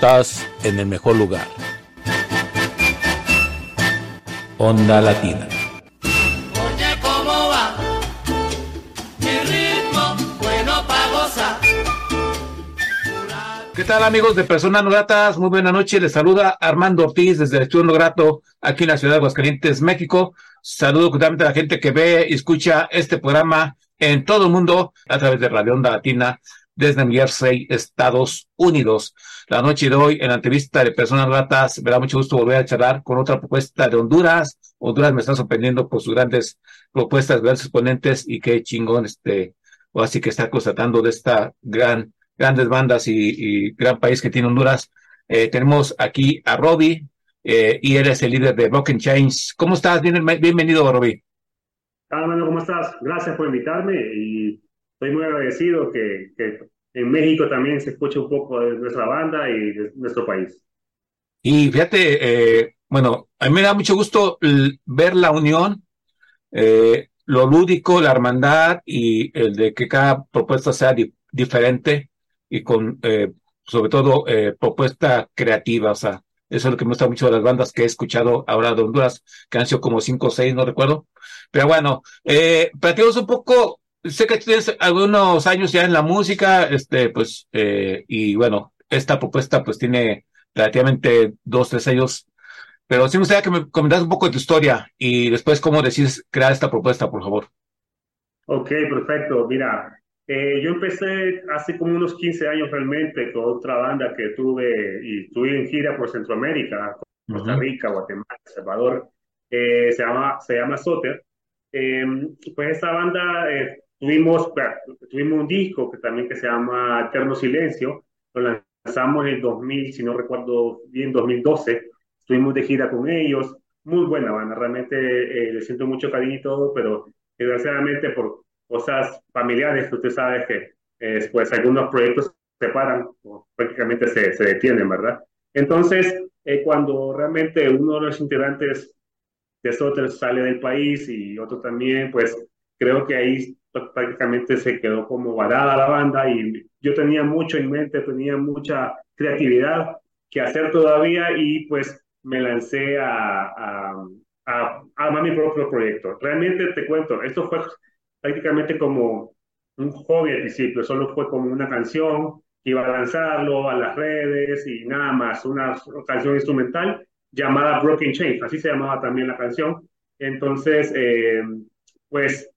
Estás en el mejor lugar. Onda Latina. Oye, ¿cómo va? Mi ritmo, bueno pa' gozar. ¿Qué tal amigos de Personas No Gratas? Muy buena noche. Les saluda Armando Ortiz desde el Estudio No Grato aquí en la ciudad de Aguascalientes, México. Saludo justamente a la gente que ve y escucha este programa en todo el mundo a través de Radio Onda Latina desde New Jersey, Estados Unidos. La noche de hoy, en la entrevista de Personas Gratas, me da mucho gusto volver a charlar con otra propuesta de Honduras. Honduras me está sorprendiendo por sus grandes propuestas, grandes exponentes y qué chingón este, o así que está constatando de esta gran grandes bandas y, gran país que tiene Honduras. Eh, tenemos aquí a Robbie eh, y él es el líder de Broken Chains. ¿Cómo estás? Bien, bienvenido, Robbie. Hola, ¿cómo estás? Gracias por invitarme y estoy muy agradecido que, que en México también se escuche un poco de nuestra banda y de nuestro país. Y fíjate, eh, bueno, a mí me da mucho gusto ver la unión, eh, lo lúdico, la hermandad y el de que cada propuesta sea di diferente y con, eh, sobre todo, eh, propuesta creativa. O sea, eso es lo que me gusta mucho de las bandas que he escuchado ahora de Honduras, que han sido como cinco o seis, no recuerdo. Pero bueno, eh, platicamos un poco, sé que tienes algunos años ya en la música, este, pues, eh, y bueno, esta propuesta pues tiene relativamente dos, tres años. Pero sí me gustaría que me comentaras un poco de tu historia y después cómo decides crear esta propuesta, por favor. Ok, perfecto. Mira, eh, yo empecé hace como unos 15 años realmente con otra banda que tuve y estuve en gira por Centroamérica, Costa Rica, Guatemala, El Salvador. Eh, se llama, se llama Soter. Eh, pues esa banda eh, tuvimos, tuvimos un disco que también que se llama Eterno Silencio. Lo lanzamos en el 2000, si no recuerdo bien, 2012. Estuvimos de gira con ellos. Muy buena banda, realmente le siento mucho cariño y todo, pero desgraciadamente por cosas familiares que usted sabe que eh, pues algunos proyectos se paran o prácticamente se, se detienen, ¿verdad? Entonces, eh, cuando realmente uno de los integrantes de Soter sale del país y otro también, pues creo que ahí prácticamente se quedó como varada la banda y yo tenía mucho en mente, tenía mucha creatividad que hacer todavía y pues me lancé a, a, a, a mi propio proyecto. Realmente te cuento, esto fue prácticamente como un hobby al principio, solo fue como una canción iba a lanzarlo a las redes y nada más, una canción instrumental llamada Broken Chains, así se llamaba también la canción. Entonces, eh, pues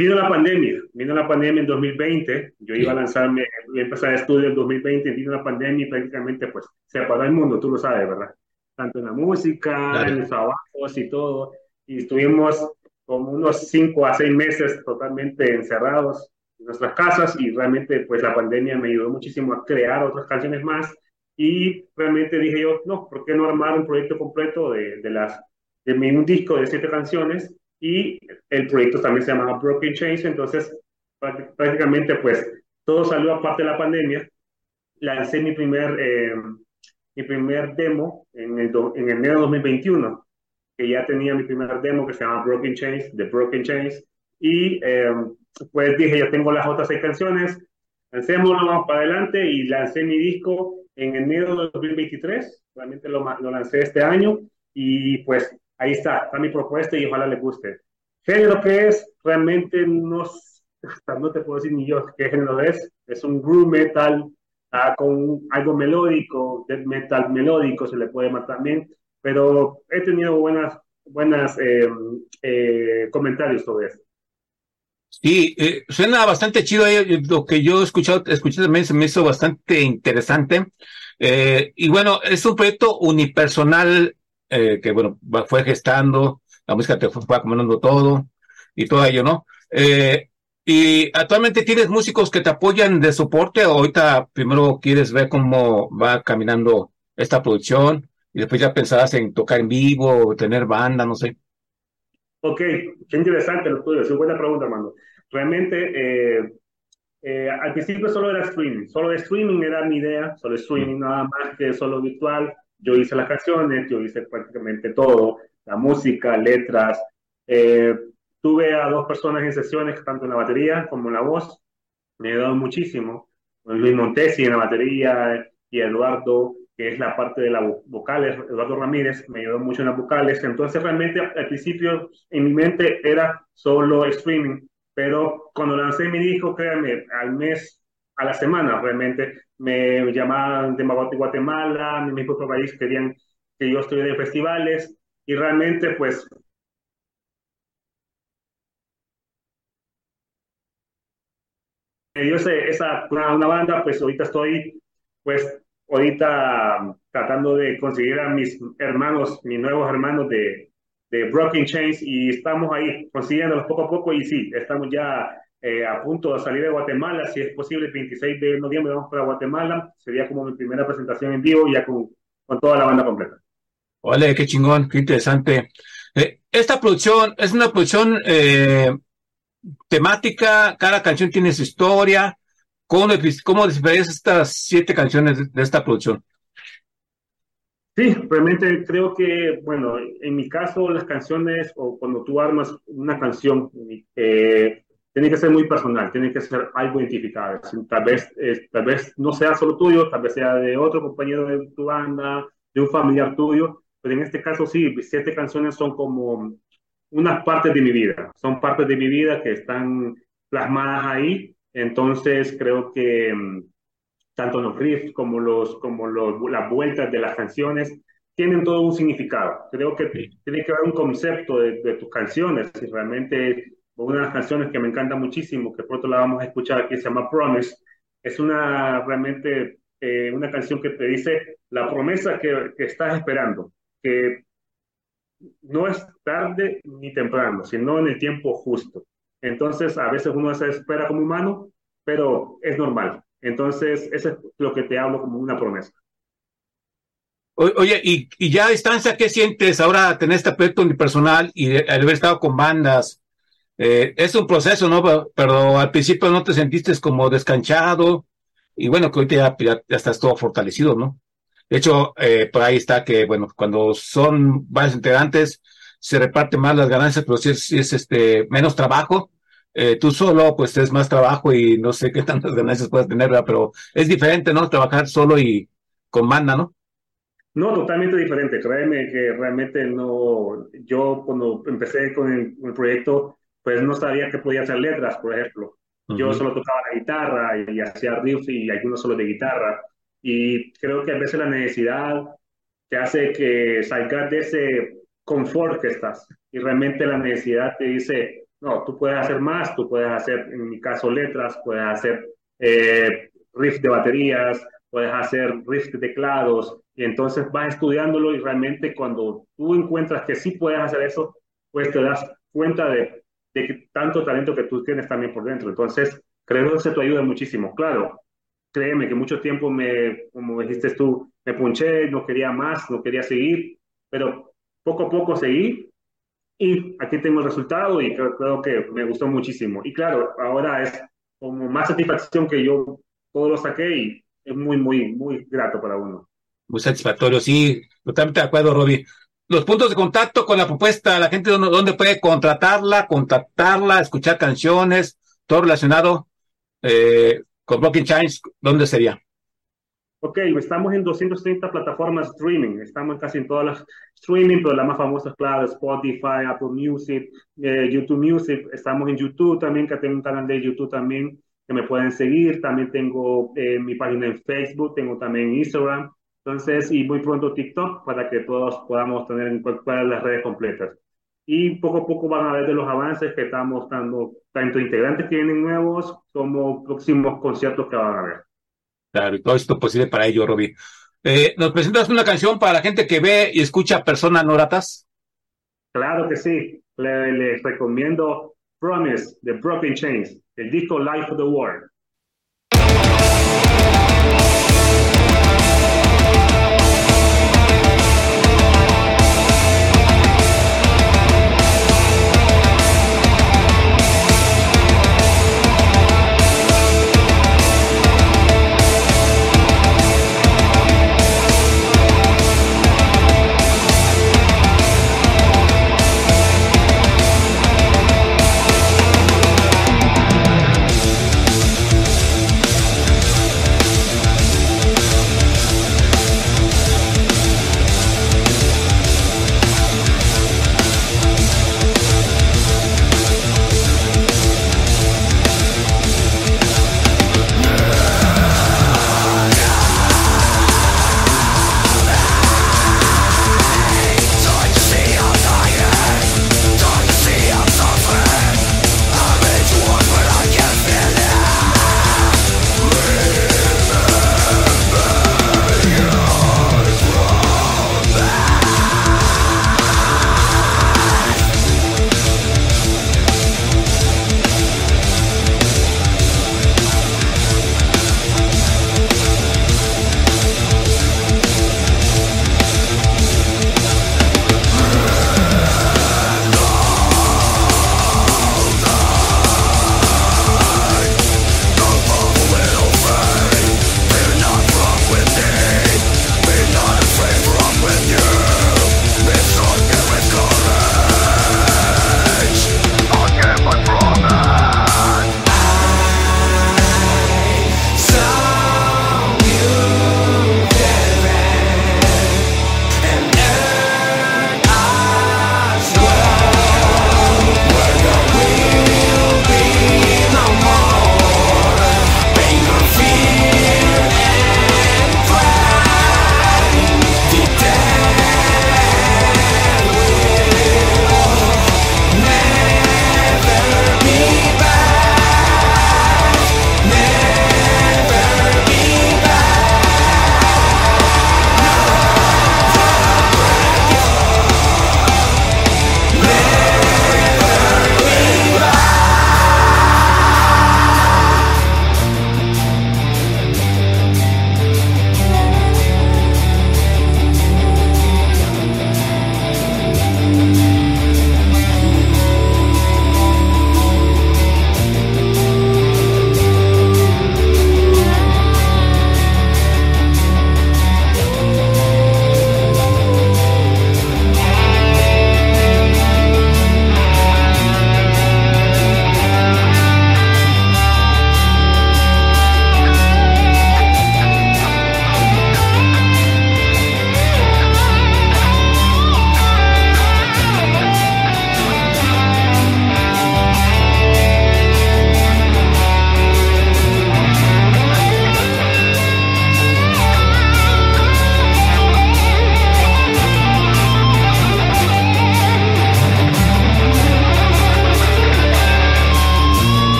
vino la pandemia, vino la pandemia en 2020, yo iba a lanzarme, iba a empezar estudio en 2020, vino la pandemia y prácticamente pues se apagó el mundo, tú lo sabes, ¿verdad? Tanto en la música, claro. en los trabajos y todo, y estuvimos como unos cinco a seis meses totalmente encerrados en nuestras casas y realmente pues la pandemia me ayudó muchísimo a crear otras canciones más y realmente dije yo, no, ¿por qué no armar un proyecto completo de, de las, de un disco de siete canciones? Y el proyecto también se llamaba Broken Chains, entonces prácticamente pues todo salió aparte de la pandemia. Lancé mi primer, eh, mi primer demo en, el do, en enero de 2021 que ya tenía mi primer demo que se llama Broken Chains, The Broken Chains, y eh, pues dije, ya tengo las otras seis canciones, lancémoslo, vamos para adelante, y lancé mi disco en enero de 2023, realmente lo, lo lancé este año, y pues ahí está, está mi propuesta y ojalá le guste. Género que es, realmente no, no te puedo decir ni yo qué género es, es un groove metal uh, con algo melódico, death metal melódico se le puede llamar también, pero he tenido buenas, buenas eh, eh, comentarios sobre eso. Sí, eh, suena bastante chido. Eh, lo que yo he escuchado, escuché también se me hizo bastante interesante. Eh, y bueno, es un proyecto unipersonal que, bueno, fue gestando, la música te fue, fue acomodando todo y todo ello, ¿no? y actualmente tienes músicos que te apoyan de soporte o ahorita primero quieres ver cómo va caminando esta producción y después ya pensabas en tocar en vivo o tener banda, no sé. Ok, qué interesante lo tuyo, es una buena pregunta, Armando. Realmente, eh, eh, al principio solo era streaming, solo streaming era mi idea, solo streaming, mm. nada más que solo virtual. Yo hice las canciones, yo hice prácticamente todo, la música, letras. Eh, tuve a dos personas en sesiones, tanto en la batería como en la voz. Me ha ayudado muchísimo. Luis Montesi en la batería, y Eduardo, que es la parte de las vocales, Eduardo Ramírez, me ayudó mucho en las vocales. Entonces, realmente al principio en mi mente era solo streaming, pero cuando lancé mi disco, créanme, al mes, a la semana realmente, me llamaban de Guatemala, mi mismo país querían que yo estuviera en festivales y realmente pues me dio esa, una, una, banda, pues ahorita estoy, pues ahorita tratando de conseguir a mis hermanos, mis nuevos hermanos de, de Broken Chains y estamos ahí consiguiéndolos poco a poco y sí, estamos ya eh, a punto de salir de Guatemala, si es posible, el 26 de noviembre vamos para Guatemala, sería como mi primera presentación en vivo ya con, con toda la banda completa. Ole, qué chingón, qué interesante. Eh, esta producción es una producción eh, temática, cada canción tiene su historia. ¿Cómo, cómo estas siete canciones de esta producción? Sí, realmente creo que, bueno, en mi caso las canciones o cuando tú armas una canción, eh, tiene que ser muy personal, tiene que ser algo identificado. Tal vez, tal vez no sea solo tuyo, tal vez sea de otro compañero de tu banda, de un familiar tuyo, pero en este caso sí, siete canciones son como unas partes de mi vida, son partes de mi vida que están plasmadas ahí, entonces creo que mm, tanto los riffs como, los, como los, las vueltas de las canciones tienen todo un significado. Creo que tiene que haber un concepto de, de tus canciones y realmente una de las canciones que me encanta muchísimo, que pronto la vamos a escuchar aquí, se llama Promise, es una realmente eh, una canción que te dice la promesa que, que estás esperando, que no es tarde ni temprano, sino en el tiempo justo. Entonces, a veces uno se espera como humano, pero es normal. Entonces, eso es lo que te hablo como una promesa. Oye, y, y ya a distancia, ¿qué sientes ahora tener este aspecto personal y al haber estado con bandas? Eh, es un proceso, ¿no? Pero al principio no te sentiste como descanchado y bueno, que hoy ya, ya, estás todo fortalecido, ¿no? De hecho, eh, por ahí está que, bueno, cuando son varios integrantes, se reparten más las ganancias, pero si es, este, menos trabajo, eh, tú solo, pues es más trabajo y no sé qué tantas ganancias puedes tener, ¿verdad? pero es diferente, ¿no? Trabajar solo y con banda, ¿no? No, totalmente diferente. Créeme que realmente no. Yo, cuando empecé con el, proyecto, pues no sabía que podía hacer letras, por ejemplo. Yo solo tocaba la guitarra y, y hacía riff y algunos solo de guitarra. Y creo que a veces la necesidad te hace que salgas de ese confort que estás. Y realmente la necesidad te dice, no, tú puedes hacer más, tú puedes hacer, en mi caso, letras, puedes hacer eh, riff de baterías, puedes hacer riff de teclados, y entonces vas estudiándolo y realmente cuando tú encuentras que sí puedes hacer eso, pues te das cuenta de, de tanto talento que tú tienes también por dentro. Entonces, creo que eso te ayuda muchísimo. Claro, créeme que mucho tiempo me, como dijiste tú, me punché, no quería más, no quería seguir, pero poco a poco seguí y aquí tengo el resultado y creo, que me gustó muchísimo. Y claro, ahora es como más satisfacción que yo todo lo saqué y es muy, muy, muy grato para uno. Muy satisfactorio, sí, totalmente de acuerdo, Robbie. Los puntos de contacto con la propuesta, la gente dónde, dónde puede contratarla, contactarla, escuchar canciones, todo relacionado. Eh, con Blocking Chains, ¿dónde sería? Ok, estamos en 230 plataformas streaming, estamos casi en todas las streaming, pero las más famosas, claro, Spotify, Apple Music, eh, YouTube Music, estamos en YouTube también, que tengo un canal de YouTube también que me pueden seguir, también tengo eh, mi página en Facebook, tengo también Instagram, entonces, y muy pronto TikTok para que todos podamos tener en de las redes completas y poco a poco van a ver de los avances que estamos dando, tanto integrantes que vienen nuevos como próximos conciertos que van a haber. Claro, y todo esto posible para ello, Robbie. Eh, ¿Nos presentas una canción para la gente que ve y escucha personas no gratas? Claro que sí. Les recomiendo Promise de Broken Chains, el disco Life of the World.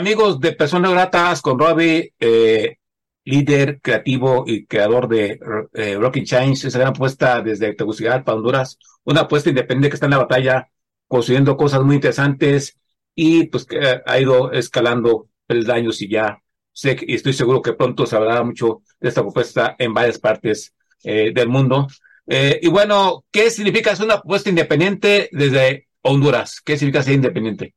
Amigos de Personas Gratas, con Robbie, eh, líder creativo y creador de eh, Rocking Change, esa gran apuesta desde Tegucigalpa, Honduras, una apuesta independiente que está en la batalla, construyendo cosas muy interesantes y pues ha ido escalando peldaños y ya sé y estoy seguro que pronto se hablará mucho de esta propuesta en varias partes eh, del mundo. Eh, y bueno, ¿qué significa ser una propuesta independiente desde Honduras? ¿Qué significa ser independiente?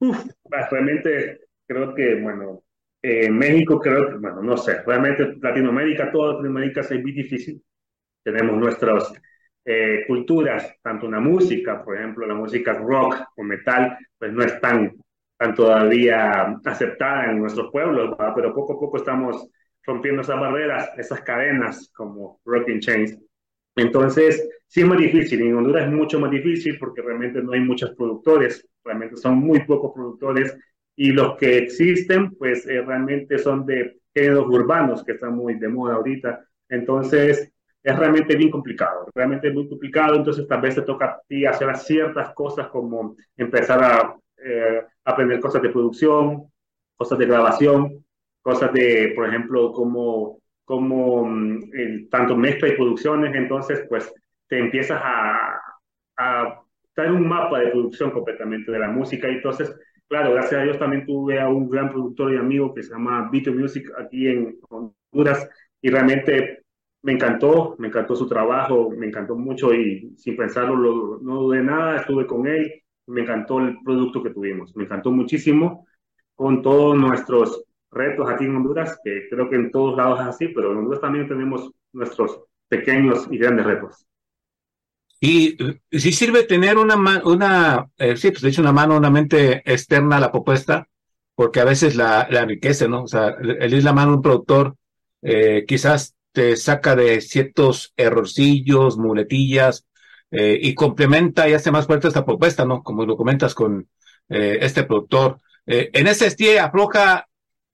Uf, realmente creo que, bueno, en México creo que, bueno, no sé, realmente Latinoamérica, toda Latinoamérica es muy difícil. Tenemos nuestras eh, culturas, tanto una música, por ejemplo, la música rock o metal, pues no es tan, tan todavía aceptada en nuestros pueblos, pero poco a poco estamos rompiendo esas barreras, esas cadenas como Rocking Chains. Entonces, sí es más difícil. En Honduras es mucho más difícil porque realmente no hay muchos productores, realmente son muy pocos productores y los que existen, pues eh, realmente son de géneros urbanos que están muy de moda ahorita. Entonces, es realmente bien complicado, realmente muy complicado. Entonces, tal vez te toca a ti hacer ciertas cosas como empezar a eh, aprender cosas de producción, cosas de grabación, cosas de, por ejemplo, como, como mm, el, tanto mezcla y producciones. Entonces, pues te empiezas a, a traer un mapa de producción completamente de la música. Y entonces, claro, gracias a Dios también tuve a un gran productor y amigo que se llama Vito Music aquí en Honduras y realmente me encantó, me encantó su trabajo, me encantó mucho y sin pensarlo no dudé nada, estuve con él, me encantó el producto que tuvimos, me encantó muchísimo con todos nuestros retos aquí en Honduras, que creo que en todos lados es así, pero en Honduras también tenemos nuestros pequeños y grandes retos. Y si sirve tener una, una eh, sí, pues de una mano, una mente externa a la propuesta, porque a veces la, enriquece, ¿no? O sea, el ir la mano un productor eh, quizás te saca de ciertos errorcillos, muletillas, eh, y complementa y hace más fuerte esta propuesta, ¿no? Como lo comentas con este productor. en ese estilo afloja,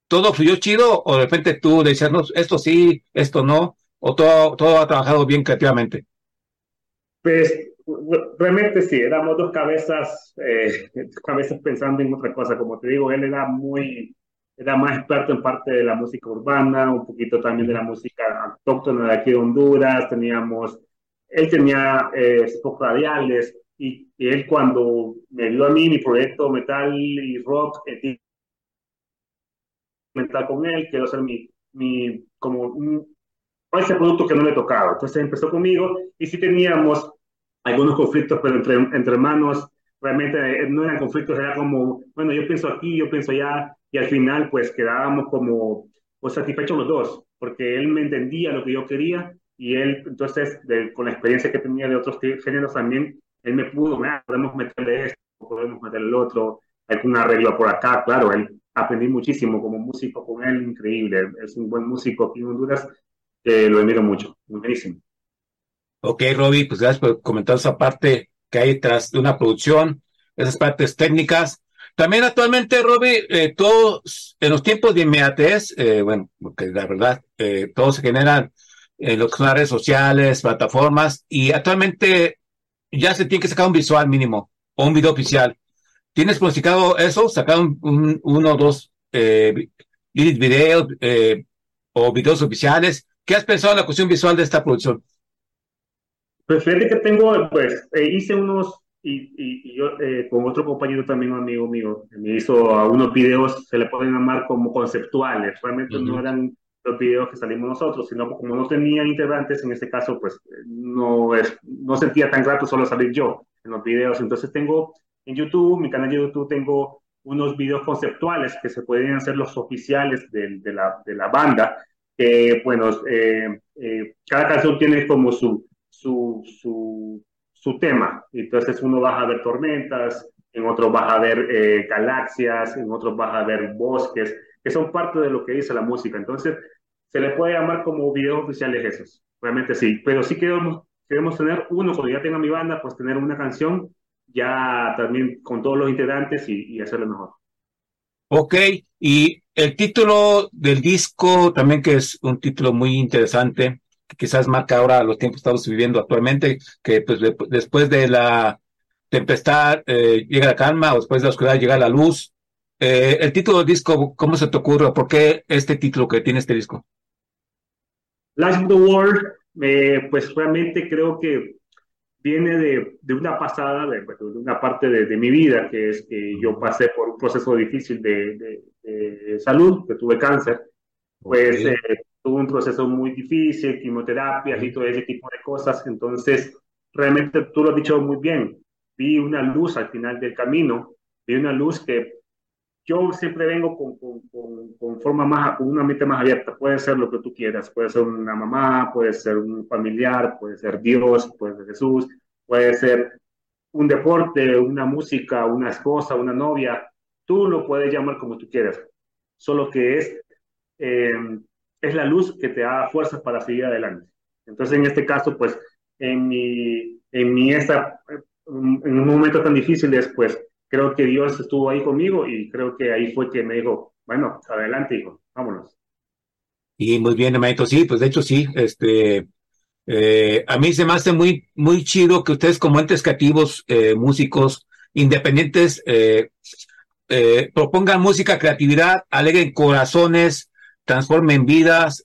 todo fluyó chido, o de repente tú decías, no, esto sí, esto no, o todo, todo ha trabajado bien creativamente. Pues realmente sí, éramos dos cabezas, eh, cabezas pensando en otra cosa. Como te digo, él era muy, era más experto en parte de la música urbana, un poquito también de la música autóctona de aquí de Honduras. Teníamos, él tenía eh, radiales y, él cuando me dio a mí mi proyecto metal y rock, eh, metal con él, quiero hacer mi, mi como un, ese producto que no le tocaba. Entonces empezó conmigo y sí teníamos algunos conflictos, pero entre, entre hermanos realmente eh, no eran conflictos, era como, bueno, yo pienso aquí, yo pienso allá, y al final pues quedábamos como pues, satisfechos los dos, porque él me entendía lo que yo quería y él, entonces, con la experiencia que tenía de otros géneros también, él me pudo, podemos meterle esto, podemos meterle el otro, algún arreglo por acá, claro, él aprendí muchísimo como músico con él, increíble, es un buen músico aquí en Honduras, que lo admiro mucho, buenísimo. Ok, Robbie, pues gracias por comentar esa parte que hay tras de una producción, esas partes técnicas. También actualmente, Robbie, eh, todos en los tiempos de inmediatez, eh, bueno, porque la verdad, eh, todo se genera en lo que son las redes sociales, plataformas, y actualmente ya se tiene que sacar un visual mínimo o un video oficial. ¿Tienes planificado eso? ¿Sacar un, uno o dos eh, videos o videos oficiales? ¿Qué has pensado en la cuestión visual de esta producción? Pues fíjate que tengo, pues, eh, hice unos, y, y, yo eh, con otro compañero también, un amigo mío, me hizo unos videos, se le pueden llamar como conceptuales, realmente no eran los videos que salimos nosotros, sino como no tenía integrantes, en este caso, pues, no, es, no sentía tan grato solo salir yo en los videos, entonces tengo en YouTube, mi canal de YouTube, tengo unos videos conceptuales que se pueden hacer los oficiales de, de, la, de la banda, que, bueno, eh, cada canción tiene como su su, su, su tema. Entonces uno va a ver tormentas, en otro vas a ver eh, galaxias, en otros vas a ver bosques, que son parte de lo que dice la música. Entonces, se le puede llamar como videos oficiales esos, realmente sí, pero sí queremos, queremos tener uno, cuando ya tenga mi banda, pues tener una canción ya también con todos los integrantes y, y hacerlo mejor. Ok, y el título del disco también que es un título muy interesante, que quizás marca ahora los tiempos que estamos viviendo actualmente, que pues después de la tempestad, eh, llega la calma, o después de la oscuridad llega la luz. Eh, el título del disco, ¿cómo se te ocurre? ¿Por qué este título que tiene este disco? Last of the World, eh, pues realmente creo que viene de, de una pasada, de, de una parte de, de, mi vida, que es que yo pasé por un proceso difícil de, de salud, que tuve cáncer. Pues okay. eh, tuve un proceso muy difícil, quimioterapias y todo ese tipo de cosas. Entonces, realmente tú lo has dicho muy bien. Vi una luz al final del camino, vi una luz que yo siempre vengo con, con, con, con, forma más, con una mente más abierta. Puede ser lo que tú quieras, puede ser una mamá, puede ser un familiar, puede ser Dios, puede ser Jesús, puede ser un deporte, una música, una esposa, una novia. Tú lo puedes llamar como tú quieras. Solo que es, eh, es la luz que te da fuerzas para seguir adelante. Entonces, en este caso, pues, en mi, en mi esta, en un momento tan difícil después, creo que Dios estuvo ahí conmigo y creo que ahí fue que me dijo, bueno, adelante, hijo, vámonos. Y muy bien, hermanito, sí, pues de hecho sí, este, eh, a mí se me hace muy, muy chido que ustedes como entes creativos, eh, músicos, independientes, eh, propongan música, creatividad, alegren corazones, transformen vidas,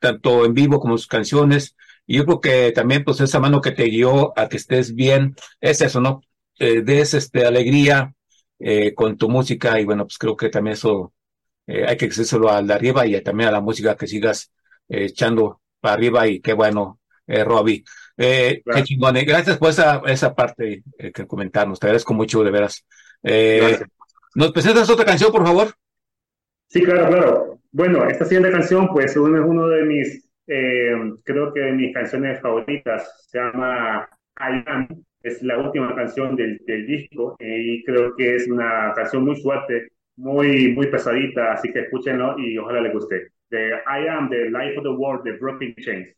tanto en vivo como sus canciones. Y yo creo que también, pues, esa mano que te guió a que estés bien, es eso, ¿no? eh, des este, alegría eh, con tu música y bueno, pues creo que también eso eh, hay que exigírselo al de arriba y también a la música que sigas eh, echando para arriba y qué bueno, eh, Robbie. Eh, claro. Qué chingón. Gracias por esa, esa parte que comentarnos. Te agradezco mucho, de veras. ¿Nos presentas otra canción, por favor? Sí, claro, claro. Bueno, esta siguiente canción, pues, es uno de mis, creo que de mis canciones favoritas. Se llama I Am es la última canción del, del disco eh, y creo que es una canción muy fuerte, muy, muy pesadita, así que escúchenlo y ojalá les guste. The I Am, The Life of the World, The Broken Chains.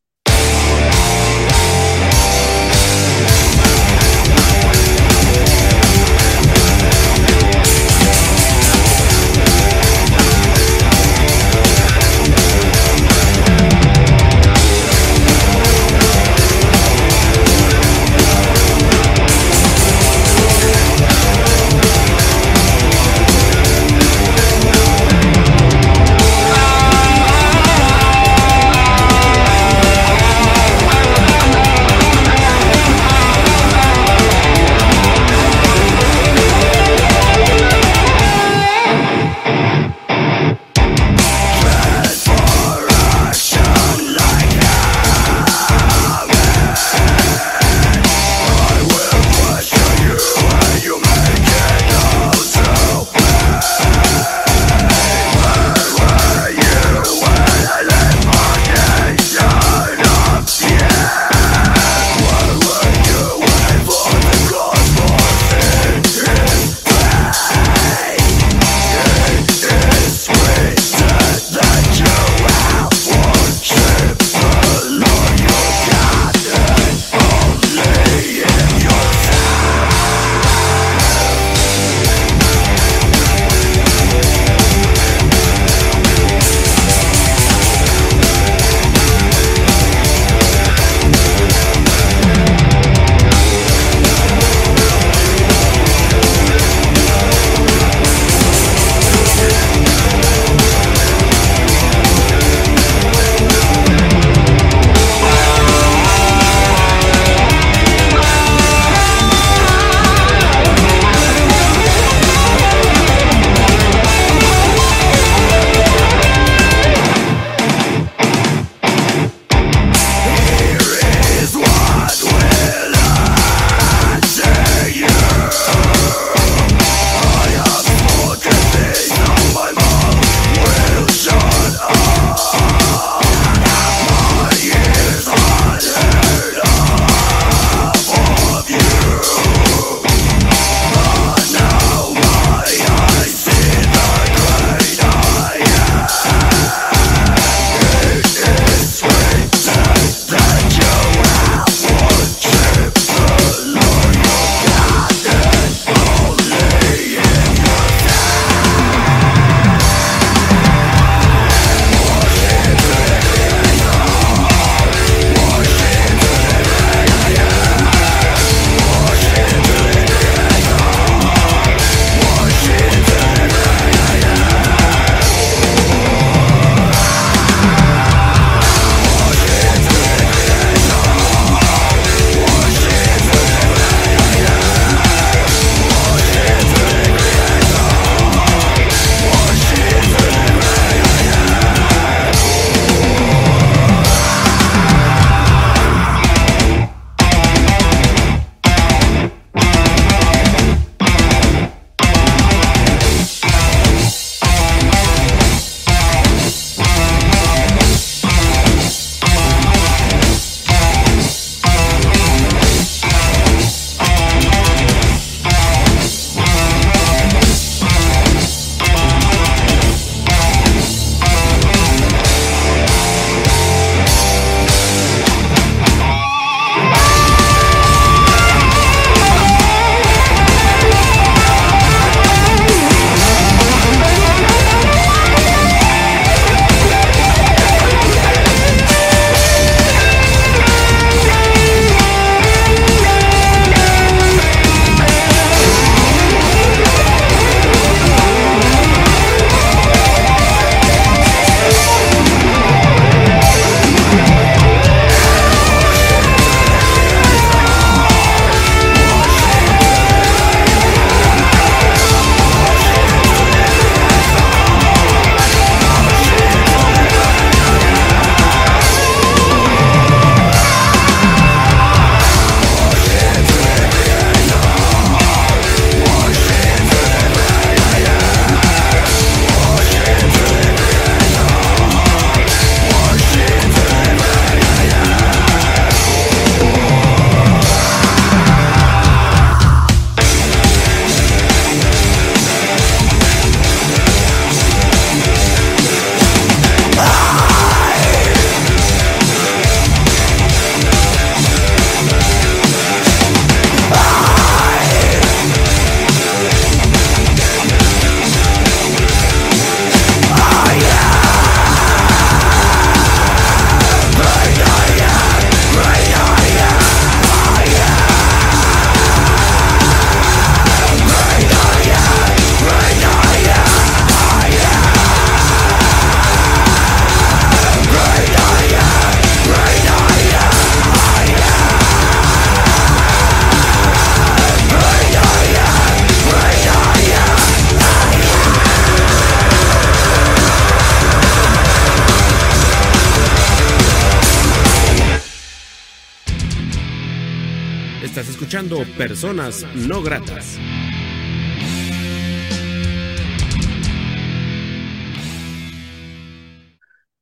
Escuchando Personas No Gratas.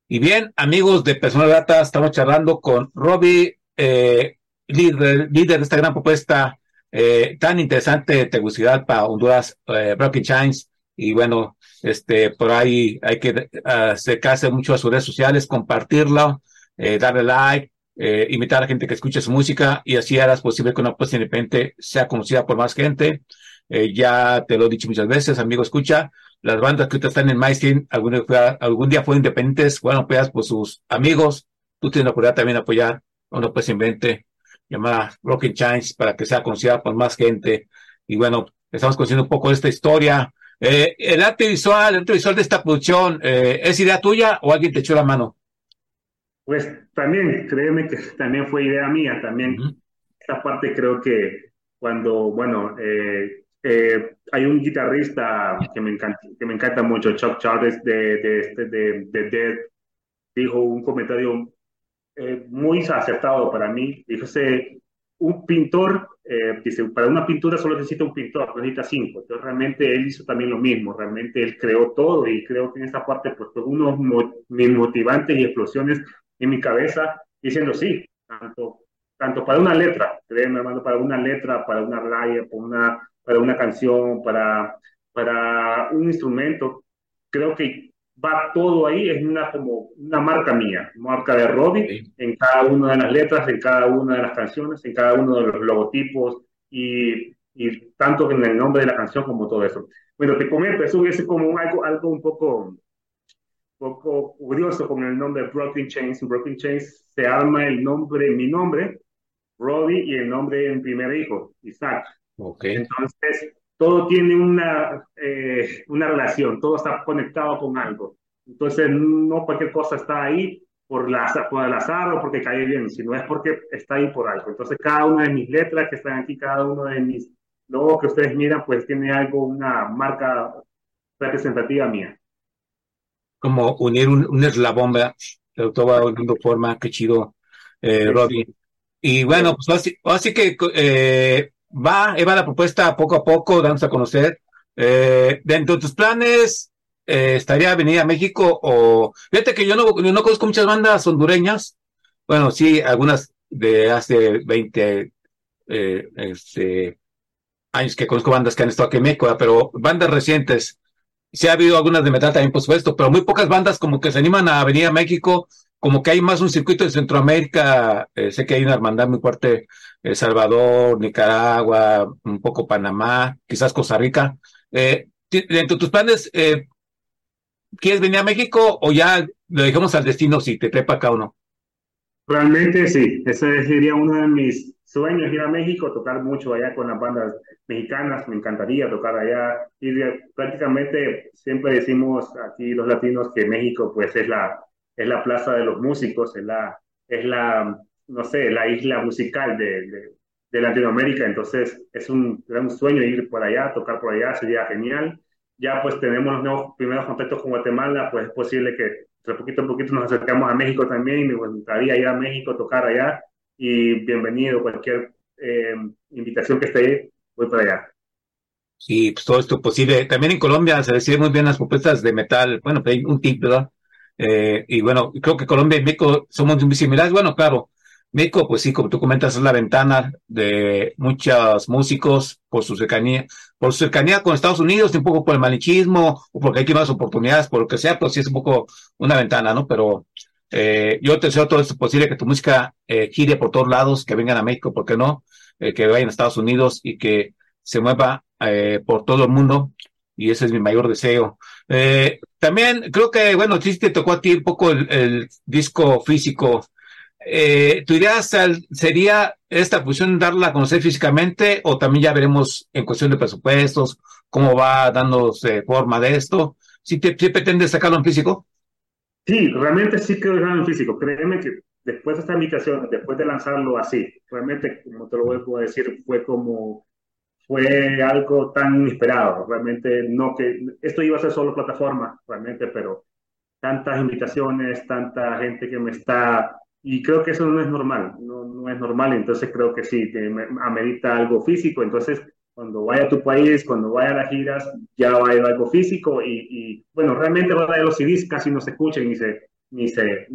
Y bien, amigos de Personas Gratas, estamos charlando con Robbie, eh, líder, líder de esta gran propuesta eh, tan interesante de Tegucigalpa, Honduras, eh, Broken Chains. Y bueno, este, por ahí hay que acercarse mucho a sus redes sociales, compartirlo, eh, darle like, eh, invitar a la gente que escuche su música y así harás posible que una propuesta independiente sea conocida por más gente. Eh, ya te lo he dicho muchas veces, amigo, escucha, las bandas que están en MyStream, algún, algún día fueron independientes, fueron apoyadas por sus amigos, tú tienes la oportunidad también de apoyar a una propuesta independiente llamada Broken Chains para que sea conocida por más gente. Y bueno, estamos conociendo un poco de esta historia, eh, el arte visual, el arte visual de esta producción, eh, ¿es idea tuya o alguien te echó la mano? Pues también, créeme que también fue idea mía, también. Esta parte creo que cuando, bueno, eh, eh, hay un guitarrista que me encanta, que me encanta mucho, Chuck Charles de, de, este, de, de Dead, dijo un comentario eh, muy acertado para mí. Dijo, un pintor, dice, para una pintura solo necesita un pintor, necesita cinco. Entonces realmente él hizo también lo mismo, realmente él creó todo y creo que en esta parte pues fue unos mis motivantes y explosiones en mi cabeza diciendo sí, tanto, tanto para una letra, créeme hermano, para una letra, para una raya, para una, para una canción, para, para un instrumento, creo que va todo ahí, es una como una marca mía, marca de Robbie, en cada una de las letras, en cada una de las canciones, en cada uno de los logotipos y, y tanto en el nombre de la canción como todo eso. Bueno, te comento, eso es como algo, algo un poco, poco curioso con el nombre Broken Chains. Broken Chains se arma el nombre, mi nombre, Robbie, y el nombre de mi primer hijo, Isaac. Okay. Entonces, todo tiene una, eh, una relación, todo está conectado con algo. Entonces, no cualquier cosa está ahí por, la, por el azar o porque cae bien, sino es porque está ahí por algo. Entonces, cada una de mis letras que están aquí, cada uno de mis logos que ustedes miran, pues tiene algo, una marca representativa mía. Como unir un, un eslabón, ¿verdad? Todo va dando forma, qué chido, eh, sí, Robbie. Y bueno, pues así, así que eh, va, va la propuesta poco a poco, dándose a conocer. Eh, dentro de tus planes, eh, ¿estaría venir a México o...? Fíjate que yo no, yo no conozco muchas bandas hondureñas. Bueno, sí, algunas de hace 20 eh, este, años que conozco bandas que han estado aquí en México, pero bandas recientes. Sí ha habido algunas de metal también, por supuesto, pero muy pocas bandas como que se animan a venir a México, como que hay más un circuito de Centroamérica, eh, sé que hay una hermandad muy fuerte el Salvador, Nicaragua, un poco Panamá, quizás Costa Rica. Eh, dentro de tus planes, eh, ¿quieres venir a México o ya lo dejamos al destino si te trepa acá o no? Realmente sí, ese sería uno de mis sueños, ir a México, tocar mucho allá con las bandas mexicanas, me encantaría tocar allá. Y prácticamente siempre decimos aquí los latinos que México pues es la, es la plaza de los músicos, es la, es la no sé, la isla musical de, de, de Latinoamérica, entonces es un gran sueño ir por allá, tocar por allá, sería genial. Ya pues tenemos los nuevos primeros contactos con Guatemala, pues es posible que de poquito a poquito nos acercamos a México también, me gustaría ir a México, tocar allá, y bienvenido, cualquier eh, invitación que esté voy para allá. Sí, pues todo esto posible. También en Colombia se reciben muy bien las propuestas de metal, bueno, hay un tip, ¿verdad? Eh, y bueno, creo que Colombia y México somos muy similares. Bueno, claro, México, pues sí, como tú comentas, es la ventana de muchos músicos por su cercanía, por su cercanía con Estados Unidos, un poco por el malichismo, o porque hay más oportunidades, por lo que sea, pues sí es un poco una ventana, ¿no? Pero eh, yo te deseo todo esto posible, que tu música eh, gire por todos lados, que vengan a México, ¿por qué no? Eh, que vayan a Estados Unidos y que se mueva eh, por todo el mundo, y ese es mi mayor deseo. Eh, también creo que, bueno, sí te tocó a ti un poco el, el disco físico eh, ¿tu idea sería esta fusión darla a conocer físicamente o también ya veremos en cuestión de presupuestos cómo va dándose forma de esto? ¿Si, te, si pretendes sacarlo en físico? Sí, realmente sí dejarlo en físico. Créeme que después de esta invitación, después de lanzarlo así, realmente, como te lo vuelvo a decir, fue como, fue algo tan inesperado. Realmente no que, esto iba a ser solo plataforma, realmente, pero tantas invitaciones, tanta gente que me está y creo que eso no es normal, no, no es normal, entonces creo que sí, te amerita algo físico, entonces cuando vaya a tu país, cuando vaya a las giras, ya va a ir algo físico y, y bueno, realmente de los CDs casi no se escuchan ni se, ni se,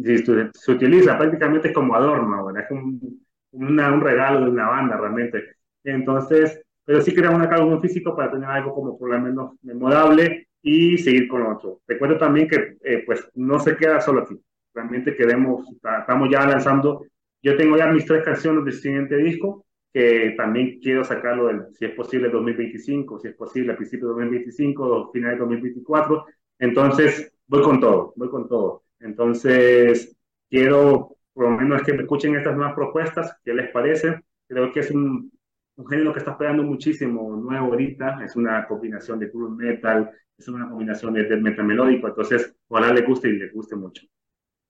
se, utiliza, prácticamente es como adorno, es un, una, un regalo de una banda realmente. Entonces, pero sí queremos un álbum físico para tener algo como por lo menos memorable y seguir con otro. Recuerdo también que eh, pues no se queda solo aquí, realmente queremos, estamos ya lanzando, yo tengo ya mis tres canciones del siguiente disco, que también quiero sacarlo, del, si es posible, 2025, si es posible, a principios de 2025 o finales de 2024. Entonces, voy con todo, voy con todo. Entonces, quiero por lo menos que me escuchen estas nuevas propuestas, ¿qué les parece? Creo que es un, género que está esperando muchísimo nuevo ahorita, es una combinación de groove metal, es una combinación de metal melódico, entonces ojalá le guste y le guste mucho.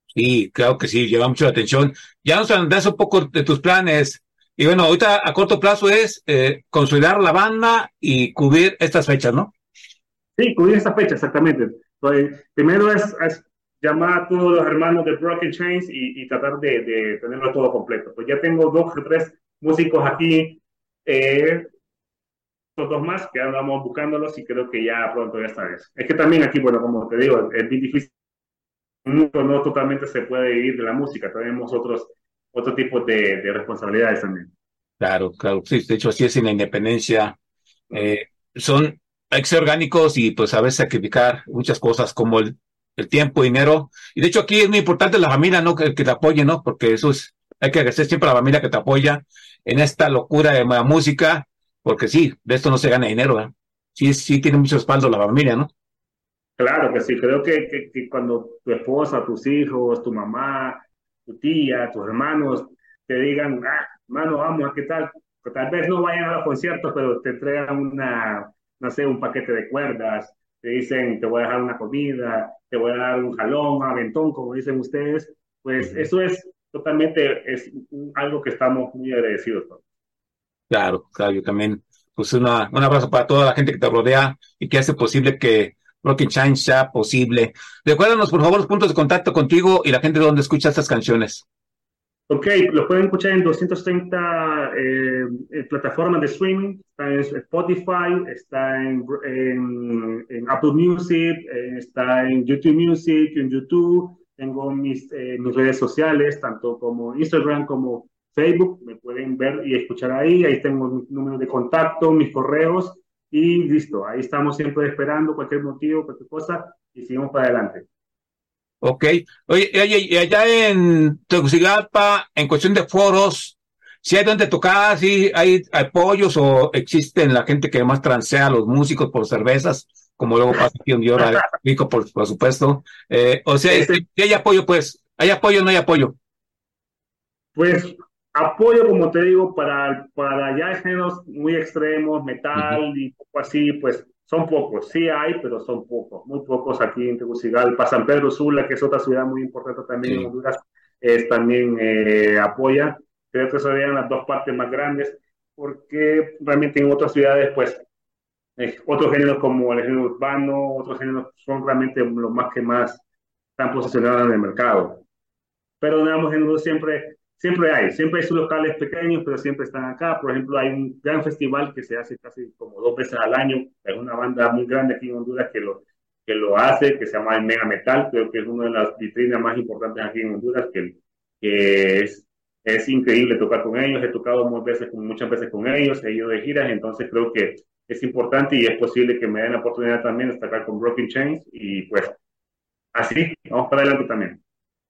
Sí, claro que sí, lleva mucho la atención. Ya nos hablas un poco de tus planes. Y bueno, ahorita a corto plazo es eh, consolidar la banda y cubrir estas fechas, ¿no? Sí, cubrir estas fechas, exactamente. Primero es, es, llamar a todos los hermanos de Broken Chains y, y tratar de, de, tenerlo todo completo. Pues ya tengo dos o tres músicos aquí, eh, dos más que andamos buscándolos y creo que ya pronto ya está. Es que también aquí, bueno, como te digo, es bien difícil no totalmente se puede vivir de la música, tenemos otros, otro tipo de, de responsabilidades también. Claro, claro, sí, de hecho así es en la independencia. Eh, son, hay que ser orgánicos y pues a veces sacrificar muchas cosas como el, el tiempo, dinero. Y de hecho aquí es muy importante la familia, ¿no? Que, que te apoye, ¿no? Porque eso es, hay que agradecer siempre a la familia que te apoya en esta locura de la música, porque sí, de esto no se gana dinero, ¿eh? Sí, sí tiene mucho respaldo la familia, ¿no? Claro que sí, creo que, que, que, cuando tu esposa, tus hijos, tu mamá, tu tía, tus hermanos te digan, ah, hermano, vamos, ¿qué tal? Que tal vez no vayan a los conciertos, pero te traigan una, no sé, un paquete de cuerdas, te dicen, te voy a dejar una comida, te voy a dar un jalón, un aventón, como dicen ustedes, pues eso es totalmente, es algo que estamos muy agradecidos por. Claro, claro, yo también, pues una, un abrazo para toda la gente que te rodea y que hace posible que Rocky Shine sea posible. Recuérdanos, por favor, los puntos de contacto contigo y la gente de donde escucha estas canciones. Ok, lo pueden escuchar en 230 eh, plataformas de streaming. Está en Spotify, está en, Apple Music, eh, está en YouTube Music, en YouTube. Tengo mis, eh, mis redes sociales, tanto como Instagram como Facebook. Me pueden ver y escuchar ahí. Ahí tengo mi número de contacto, mis correos y listo, ahí estamos siempre esperando cualquier motivo, cualquier cosa y seguimos para adelante. Ok. Oye, y allá en Tegucigalpa, en cuestión de foros, si hay donde tocar, si hay apoyos o existen la gente que más transea a los músicos por cervezas, como luego pasa aquí donde yo rico, por, por supuesto. Eh, o sea, si hay apoyo, pues, ¿hay apoyo o no hay apoyo? Pues apoyo, como te digo, para, para ya géneros muy extremos, metal y poco así, pues son pocos. Sí hay, pero son pocos, muy pocos aquí en Tegucigalpa. San Pedro Sula, que es otra ciudad muy importante también en Honduras, es, también eh, apoya. Creo que serían las dos partes más grandes, porque realmente en otras ciudades, pues, eh, otros géneros como el género urbano, otros géneros son realmente los más que más están posicionados en el mercado. Pero, digamos, géneros siempre siempre hay, siempre hay sus locales pequeños, pero siempre están acá. Por ejemplo, hay un gran festival que se hace casi como dos veces al año. Hay una banda muy grande aquí en Honduras que lo, que lo hace, que se llama el Mega Metal. Creo que es una de las vitrinas más importantes aquí en Honduras, que, es, es increíble tocar con ellos. He tocado muchas veces, muchas veces con ellos, he ido de giras, entonces creo que es importante y es posible que me den la oportunidad también de estar con Broken Chains y pues así, vamos para adelante también.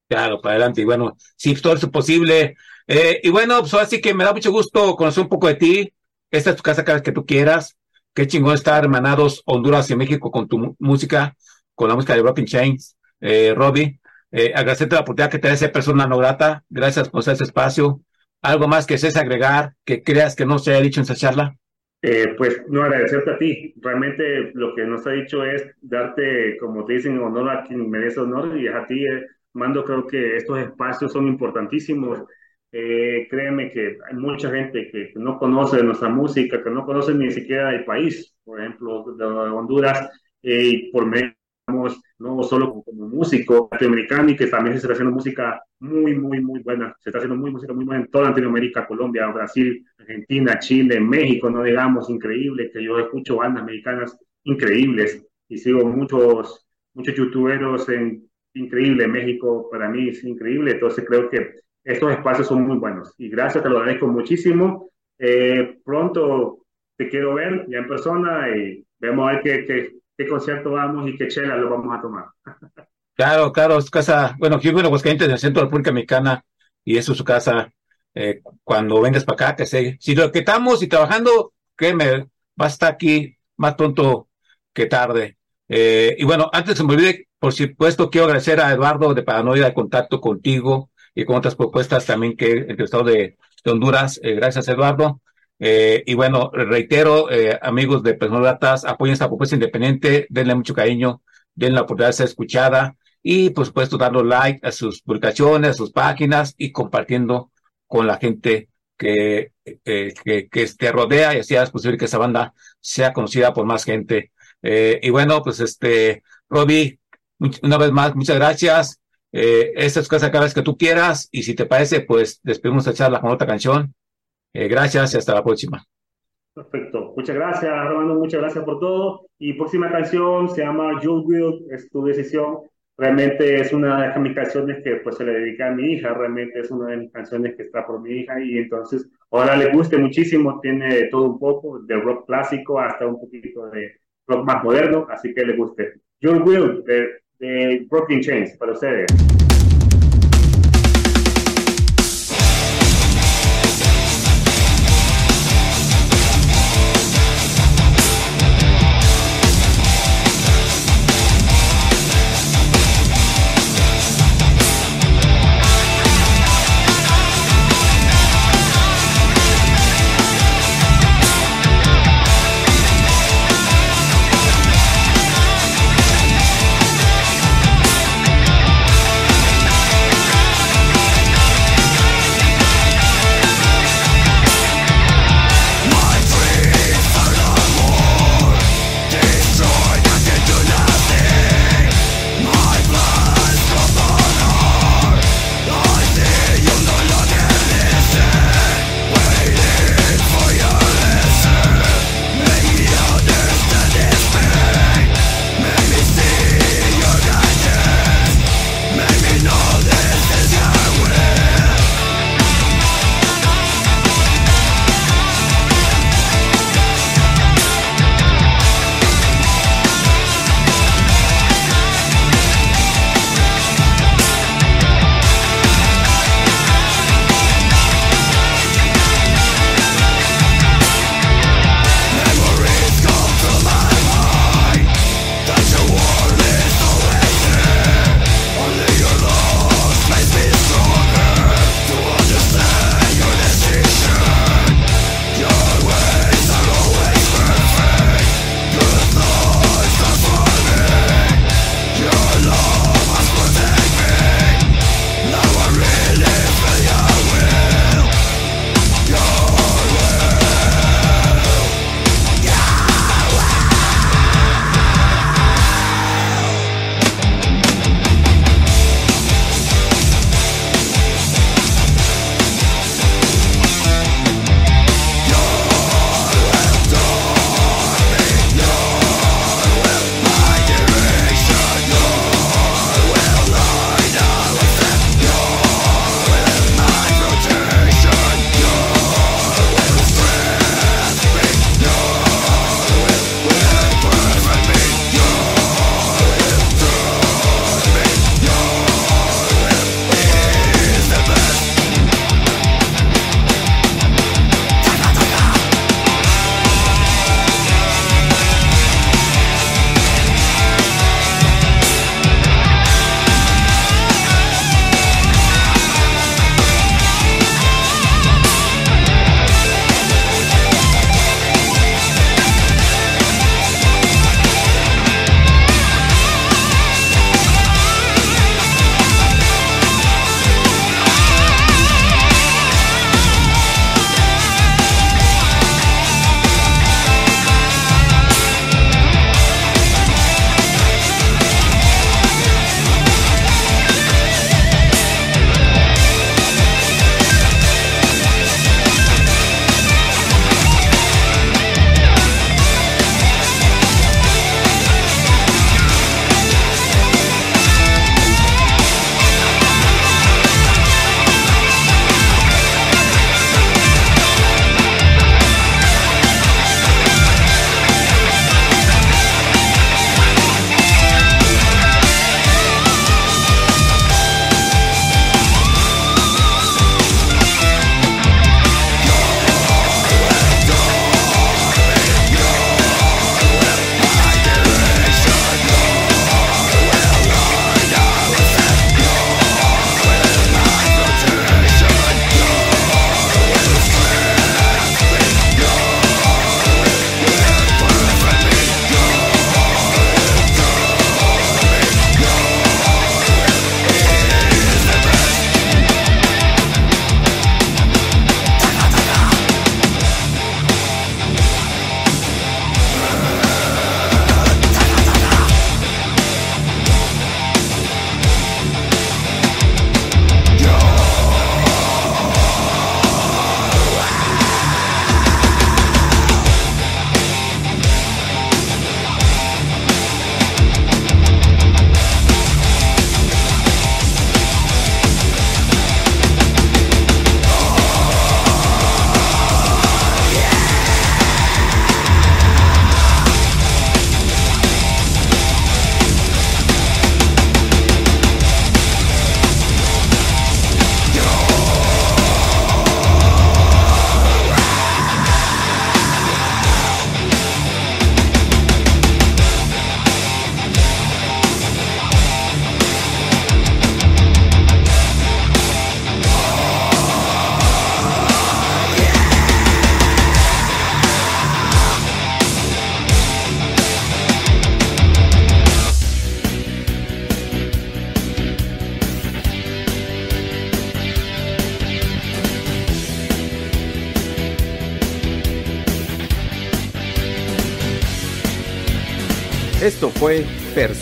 Claro, para adelante. Y bueno, si todo es posible. Eh, y bueno, pues así que me da mucho gusto conocer un poco de ti. Esta es tu casa cada vez que tú quieras. Qué chingón estar hermanados Honduras y México con tu música, con la música de Broken Chains. Eh, Robbie, eh, agradecerte la oportunidad que te esa persona no grata. Gracias por ese espacio. ¿Algo más que desees agregar que creas que no se haya dicho en esa charla? Eh, pues no agradecerte a ti. Realmente lo que nos ha dicho es darte, como te dicen, honor a quien merece honor y a ti. Eh, Mando, creo que estos espacios son importantísimos. Eh, créeme que hay mucha gente que, no conoce nuestra música, que no conoce ni siquiera el país, por ejemplo, de Honduras, eh, y por medio no solo como músico latinoamericano y que también se está haciendo música muy, muy, muy buena. Se está haciendo muy, música muy buena en toda Latinoamérica, Colombia, Brasil, Argentina, Chile, México, no digamos, increíble, que yo escucho bandas mexicanas increíbles y sigo muchos, muchos youtuberos en increíble. México para mí es increíble, entonces creo que estos espacios son muy buenos y gracias, te lo agradezco muchísimo. Eh, pronto te quiero ver ya en persona y vemos a ver qué, qué, qué concierto vamos y qué chela lo vamos a tomar. Claro, claro, es casa, bueno, aquí bueno, Aguascalientes en el centro de la República Mexicana y eso es su casa. Eh, cuando vengas para acá, que sé, si lo que estamos y trabajando, créeme, va a estar aquí más pronto que tarde. Eh, y bueno, antes de me olvide, por supuesto, quiero agradecer a Eduardo de Paranoia el contacto contigo y con otras propuestas también que el Estado de, Honduras. Eh, gracias, Eduardo. Eh, y bueno, reitero, eh, amigos de Personas apoyen esta propuesta independiente, denle mucho cariño, denle la oportunidad de ser escuchada y, por supuesto, dando like a sus publicaciones, a sus páginas y compartiendo con la gente que, que, te rodea y así es posible que esa banda sea conocida por más gente. Y bueno, pues este, Robbie, una vez más, muchas gracias. Eh, esta es casa cada vez que tú quieras y si te parece, pues despedimos esta charla con otra canción. Eh, gracias y hasta la próxima. Perfecto. Muchas gracias, Armando. Muchas gracias por todo. Y próxima canción se llama You Will, es tu decisión. Realmente es una de mis canciones que pues se le dedica a mi hija. Realmente es una de mis canciones que está por mi hija y entonces ahora le guste muchísimo. Tiene todo un poco, de rock clásico hasta un poquito de rock más moderno, así que le guste. You Will, de, de Broken Chains, para ustedes.